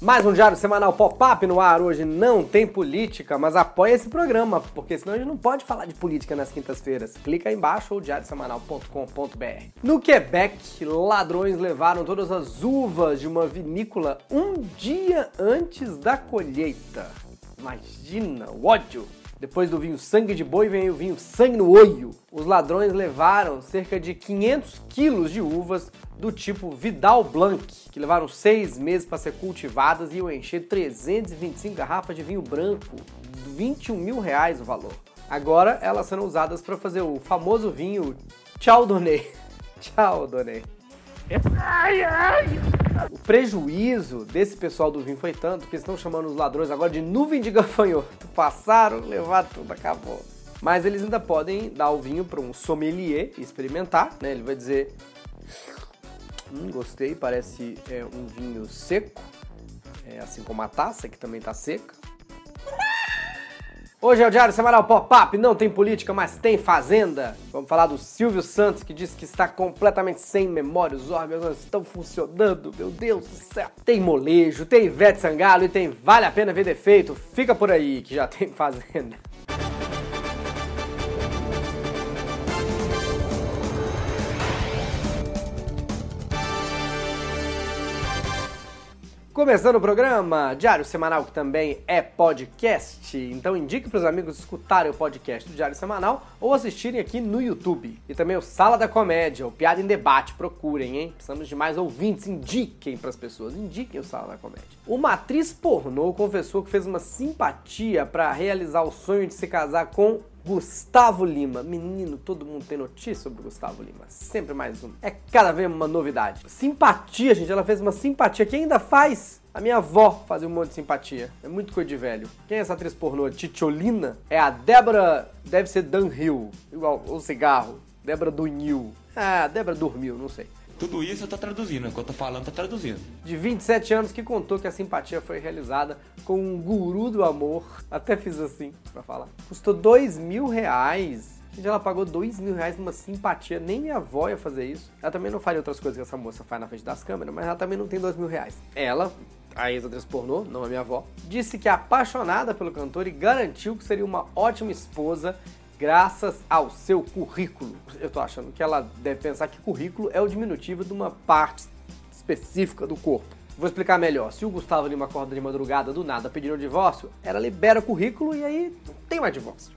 Mais um diário semanal pop-up no ar. Hoje não tem política, mas apoia esse programa, porque senão a gente não pode falar de política nas quintas-feiras. Clica aí embaixo ou diariosemanal.com.br. No Quebec, ladrões levaram todas as uvas de uma vinícola um dia antes da colheita. Imagina o ódio! Depois do vinho sangue de boi vem o vinho sangue no olho. Os ladrões levaram cerca de 500 quilos de uvas do tipo Vidal Blanc, que levaram seis meses para ser cultivadas e iam encher 325 garrafas de vinho branco, 21 mil reais o valor. Agora elas serão usadas para fazer o famoso vinho Tchau Donei. Tchau Donei. Ai, ai. O prejuízo desse pessoal do vinho foi tanto que estão chamando os ladrões agora de nuvem de gafanhoto. Passaram, levaram tudo, acabou. Mas eles ainda podem dar o vinho para um sommelier experimentar, né? Ele vai dizer: Hum, gostei, parece é, um vinho seco, é, assim como a taça, que também está seca. Hoje é o Diário Semanal Pop-Up, não tem política, mas tem fazenda. Vamos falar do Silvio Santos, que disse que está completamente sem memória, os órgãos não estão funcionando, meu Deus do céu. Tem molejo, tem Ivete Sangalo e tem Vale a Pena Ver Defeito. Fica por aí, que já tem fazenda. Começando o programa, Diário Semanal, que também é podcast. Então indique para os amigos escutarem o podcast do Diário Semanal ou assistirem aqui no YouTube. E também o Sala da Comédia, o Piada em Debate. Procurem, hein? Precisamos de mais ouvintes. Indiquem para as pessoas. Indiquem o Sala da Comédia. Uma atriz pornô confessou que fez uma simpatia para realizar o sonho de se casar com Gustavo Lima. Menino, todo mundo tem notícia sobre Gustavo Lima. Sempre mais um. É cada vez uma novidade. Simpatia, gente. Ela fez uma simpatia que ainda faz. A minha avó fazia um monte de simpatia. É muito coisa de velho. Quem é essa atriz pornô? Titiolina? É a Débora. Deve ser Dan Hill. Igual o cigarro. Débora Dunil. Ah, Débora dormiu, não sei. Tudo isso eu tô traduzindo, enquanto eu tô falando, tô traduzindo. De 27 anos que contou que a simpatia foi realizada com um guru do amor. Até fiz assim pra falar. Custou dois mil reais. Gente, ela pagou dois mil reais numa simpatia. Nem minha avó ia fazer isso. Ela também não faria outras coisas que essa moça faz na frente das câmeras, mas ela também não tem dois mil reais. Ela, a ex-atriz pornô, não a minha avó, disse que é apaixonada pelo cantor e garantiu que seria uma ótima esposa graças ao seu currículo. Eu tô achando que ela deve pensar que currículo é o diminutivo de uma parte específica do corpo. Vou explicar melhor. Se o Gustavo Lima acorda de madrugada do nada pedindo o divórcio, ela libera o currículo e aí não tem mais divórcio.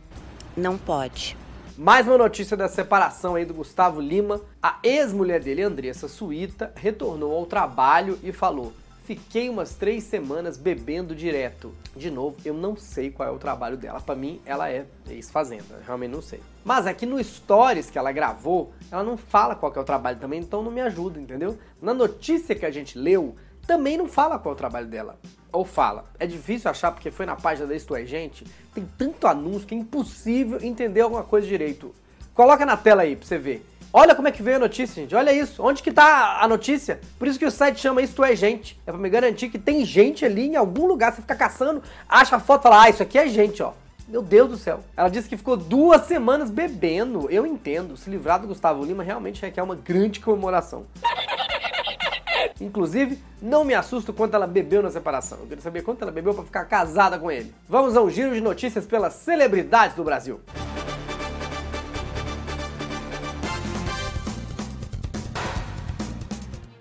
Não pode. Mais uma notícia da separação aí do Gustavo Lima. A ex-mulher dele, Andressa Suíta, retornou ao trabalho e falou: Fiquei umas três semanas bebendo direto. De novo, eu não sei qual é o trabalho dela. Para mim, ela é ex-fazenda. Realmente não sei. Mas aqui no Stories que ela gravou, ela não fala qual é o trabalho também, então não me ajuda, entendeu? Na notícia que a gente leu, também não fala qual é o trabalho dela. Ou fala. É difícil achar porque foi na página da Isto é Gente. Tem tanto anúncio que é impossível entender alguma coisa direito. Coloca na tela aí pra você ver. Olha como é que veio a notícia, gente. Olha isso. Onde que tá a notícia? Por isso que o site chama Isto é Gente. É pra me garantir que tem gente ali em algum lugar. Você fica caçando, acha a foto e fala, ah, isso aqui é gente, ó. Meu Deus do céu. Ela disse que ficou duas semanas bebendo. Eu entendo. Se livrar do Gustavo Lima realmente requer uma grande comemoração. Inclusive, não me assusto quanto ela bebeu na separação. Eu queria saber quanto ela bebeu para ficar casada com ele. Vamos a um giro de notícias pelas celebridades do Brasil.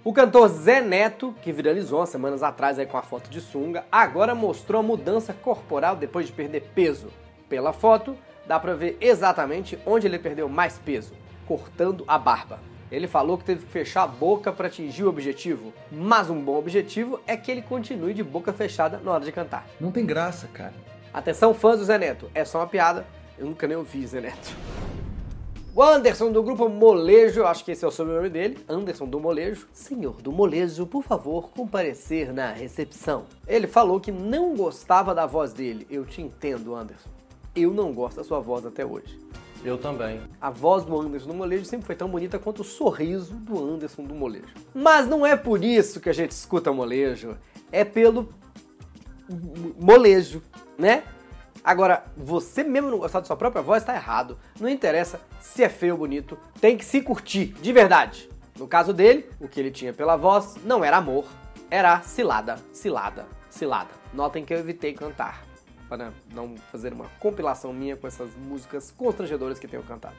O cantor Zé Neto, que viralizou umas semanas atrás aí com a foto de sunga, agora mostrou a mudança corporal depois de perder peso. Pela foto, dá pra ver exatamente onde ele perdeu mais peso, cortando a barba. Ele falou que teve que fechar a boca para atingir o objetivo, mas um bom objetivo é que ele continue de boca fechada na hora de cantar. Não tem graça, cara. Atenção, fãs do Zé Neto, é só uma piada, eu nunca nem ouvi Zé Neto. O Anderson do grupo Molejo, acho que esse é o sobrenome dele, Anderson do Molejo. Senhor do Molejo, por favor, comparecer na recepção. Ele falou que não gostava da voz dele. Eu te entendo, Anderson. Eu não gosto da sua voz até hoje. Eu também. A voz do Anderson do Molejo sempre foi tão bonita quanto o sorriso do Anderson do Molejo. Mas não é por isso que a gente escuta Molejo, é pelo molejo, né? Agora, você mesmo não gostar da sua própria voz, tá errado. Não interessa se é feio ou bonito, tem que se curtir, de verdade. No caso dele, o que ele tinha pela voz não era amor, era Cilada, Cilada, Cilada. Notem que eu evitei cantar, para não fazer uma compilação minha com essas músicas constrangedoras que tenho cantado.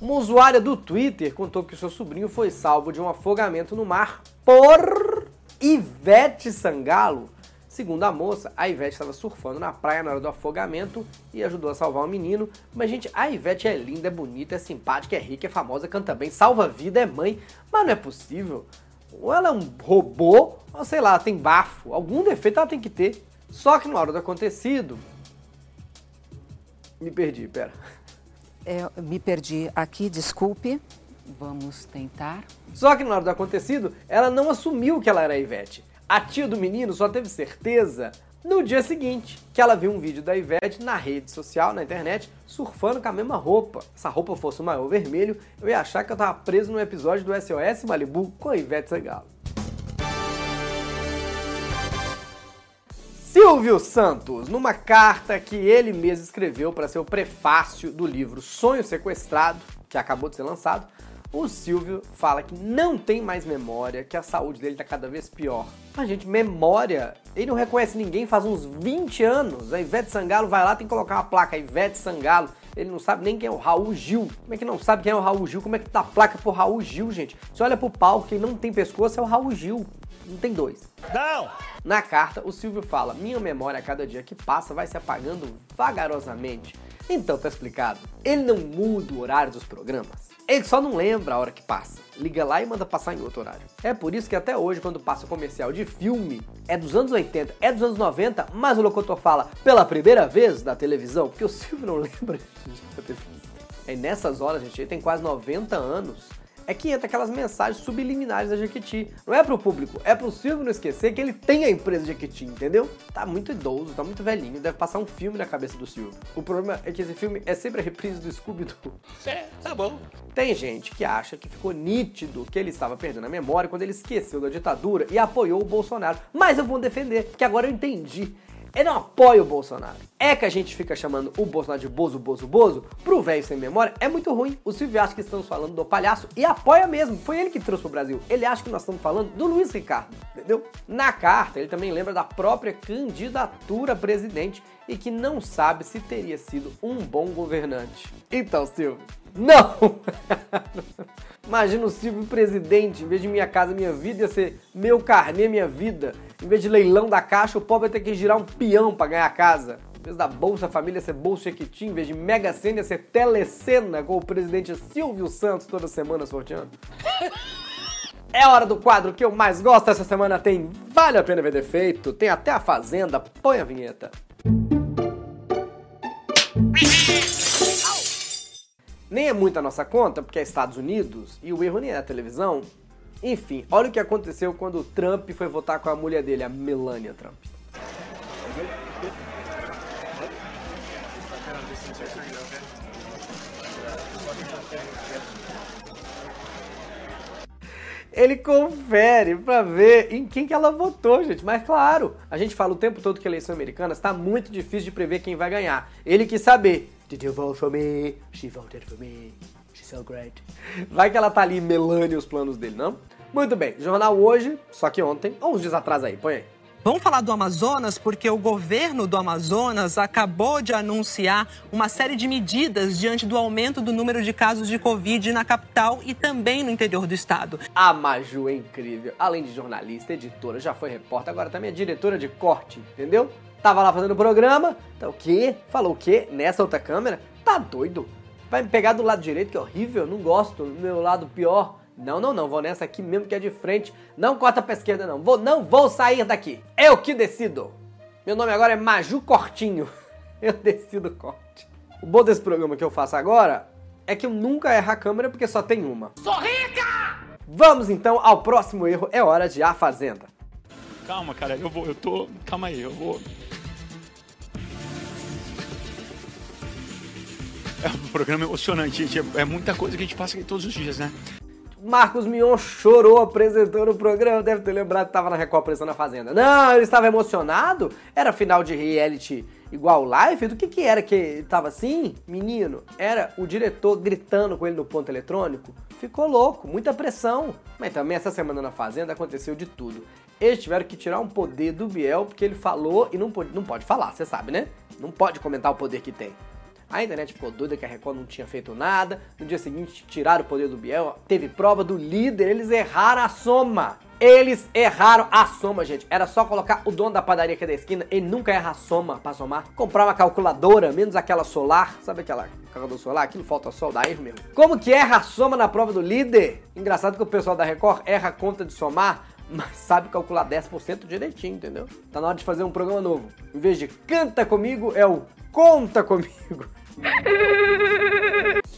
Uma usuária do Twitter contou que seu sobrinho foi salvo de um afogamento no mar por Ivete Sangalo. Segundo a moça, a Ivete estava surfando na praia na hora do afogamento e ajudou a salvar o menino. Mas, gente, a Ivete é linda, é bonita, é simpática, é rica, é famosa, canta bem, salva a vida, é mãe. Mas não é possível. Ou ela é um robô, ou sei lá, tem bafo. Algum defeito ela tem que ter. Só que na hora do acontecido. Me perdi, pera. É, me perdi aqui, desculpe. Vamos tentar. Só que na hora do acontecido, ela não assumiu que ela era a Ivete. A tia do menino só teve certeza no dia seguinte, que ela viu um vídeo da Ivete na rede social, na internet, surfando com a mesma roupa. Se a roupa fosse o maior vermelho, eu ia achar que eu tava preso no episódio do SOS Malibu com a Ivete Sangalo. Silvio Santos, numa carta que ele mesmo escreveu para ser o prefácio do livro Sonho Sequestrado, que acabou de ser lançado, o Silvio fala que não tem mais memória, que a saúde dele tá cada vez pior. Mas, gente, memória, ele não reconhece ninguém faz uns 20 anos. A Ivete Sangalo vai lá, tem que colocar uma placa Ivete Sangalo. Ele não sabe nem quem é o Raul Gil. Como é que não sabe quem é o Raul Gil? Como é que tá a placa pro Raul Gil, gente? Você olha pro palco, quem não tem pescoço é o Raul Gil. Não tem dois. Não! Na carta, o Silvio fala: Minha memória a cada dia que passa vai se apagando vagarosamente. Então tá explicado. Ele não muda o horário dos programas. Ele só não lembra a hora que passa. Liga lá e manda passar em outro horário. É por isso que até hoje, quando passa comercial de filme, é dos anos 80, é dos anos 90, mas o locutor fala pela primeira vez na televisão, porque o Silvio não lembra de ter visto. É nessas horas, gente, ele tem quase 90 anos é que entra aquelas mensagens subliminares da Jequiti. Não é pro público, é pro Silvio não esquecer que ele tem a empresa Jequiti, entendeu? Tá muito idoso, tá muito velhinho, deve passar um filme na cabeça do Silvio. O problema é que esse filme é sempre a reprise do Scooby-Doo. É, tá bom. Tem gente que acha que ficou nítido que ele estava perdendo a memória quando ele esqueceu da ditadura e apoiou o Bolsonaro. Mas eu vou defender, porque agora eu entendi. Ele não apoia o Bolsonaro. É que a gente fica chamando o Bolsonaro de Bozo, Bozo, Bozo, pro velho sem memória, é muito ruim. O Silvio acha que estamos falando do palhaço e apoia mesmo. Foi ele que trouxe pro Brasil. Ele acha que nós estamos falando do Luiz Ricardo, entendeu? Na carta, ele também lembra da própria candidatura a presidente e que não sabe se teria sido um bom governante. Então, Silvio, não! Imagina o Silvio presidente, em vez de minha casa, minha vida, ia ser meu carnê, minha vida. Em vez de leilão da caixa, o pobre ia ter que girar um peão para ganhar a casa. Em vez da Bolsa Família ser Bolsa Equity, em vez de Mega Sena ser Telecena, com o presidente Silvio Santos toda semana sorteando. É hora do quadro que eu mais gosto essa semana. Tem Vale a Pena Ver Defeito, tem até a Fazenda. Põe a vinheta. Nem é muito a nossa conta, porque é Estados Unidos e o erro nem é a televisão. Enfim, olha o que aconteceu quando o Trump foi votar com a mulher dele, a Melania Trump. Ele confere pra ver em quem que ela votou, gente. Mas claro, a gente fala o tempo todo que a eleição americana está muito difícil de prever quem vai ganhar. Ele quis saber. Did you vote for me? She voted for me. So great. Vai que ela tá ali melando os planos dele, não? Muito bem, jornal hoje, só que ontem, ou uns dias atrás aí, põe aí. Vamos falar do Amazonas porque o governo do Amazonas acabou de anunciar uma série de medidas diante do aumento do número de casos de Covid na capital e também no interior do estado. A Maju é incrível. Além de jornalista, editora, já foi repórter, agora também é diretora de corte, entendeu? Tava lá fazendo o programa, tá o quê? Falou o quê? Nessa outra câmera? Tá doido? Vai me pegar do lado direito, que é horrível, não gosto, meu lado pior. Não, não, não, vou nessa aqui mesmo que é de frente. Não corta pra esquerda, não. Vou, não vou sair daqui. Eu que decido. Meu nome agora é Maju Cortinho. Eu decido corte. O bom desse programa que eu faço agora é que eu nunca erro a câmera porque só tem uma. Sou rica! Vamos então ao próximo erro. É hora de A Fazenda. Calma, cara, eu vou, eu tô. Calma aí, eu vou. É um programa emocionante, gente. É, muita coisa que a gente passa aqui todos os dias, né? Marcos Mion chorou apresentando o programa, deve ter lembrado que estava na Record na Fazenda. Não, ele estava emocionado, era final de reality igual live, do que que era que ele tava assim? Menino, era o diretor gritando com ele no ponto eletrônico. Ficou louco, muita pressão. Mas também essa semana na Fazenda aconteceu de tudo. Eles tiveram que tirar um poder do Biel porque ele falou e não pode, não pode falar, você sabe, né? Não pode comentar o poder que tem. A internet ficou doida que a Record não tinha feito nada. No dia seguinte, tiraram o poder do Biel. Teve prova do líder, eles erraram a soma. Eles erraram a soma, gente. Era só colocar o dono da padaria aqui da esquina, ele nunca erra a soma pra somar. Comprar uma calculadora, menos aquela solar. Sabe aquela calculadora solar? Aquilo falta sol, dá erro mesmo. Como que erra a soma na prova do líder? Engraçado que o pessoal da Record erra a conta de somar, mas sabe calcular 10% direitinho, entendeu? Tá na hora de fazer um programa novo. Em vez de canta comigo, é o conta comigo.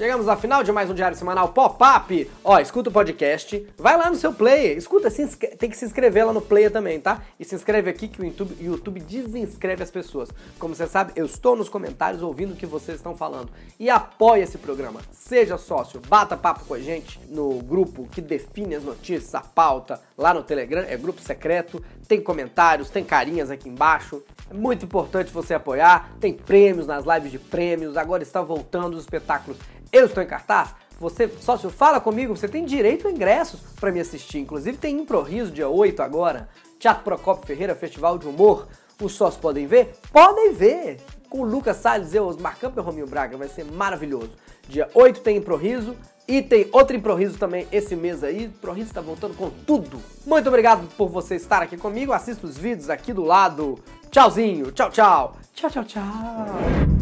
Chegamos ao final de mais um Diário Semanal Pop-Up. Ó, escuta o podcast, vai lá no seu player, escuta, se tem que se inscrever lá no player também, tá? E se inscreve aqui que o YouTube, YouTube desinscreve as pessoas. Como você sabe, eu estou nos comentários ouvindo o que vocês estão falando. E apoie esse programa, seja sócio, bata papo com a gente no grupo que define as notícias, a pauta, lá no Telegram, é grupo secreto, tem comentários, tem carinhas aqui embaixo. É muito importante você apoiar, tem prêmios nas lives de prêmios, agora está voltando os espetáculos Eu Estou em Cartaz. Você, sócio, fala comigo, você tem direito a ingressos para me assistir. Inclusive tem Improviso dia 8 agora, Teatro Procopio Ferreira, Festival de Humor. Os sócios podem ver? Podem ver! Com o Lucas Salles, eu, Osmar Campos e Rominho Braga, vai ser maravilhoso. Dia 8 tem Improviso e tem outro Improviso também esse mês aí. Improviso está voltando com tudo. Muito obrigado por você estar aqui comigo. Assista os vídeos aqui do lado. Tchauzinho, tchau, tchau. Tchau, tchau, tchau.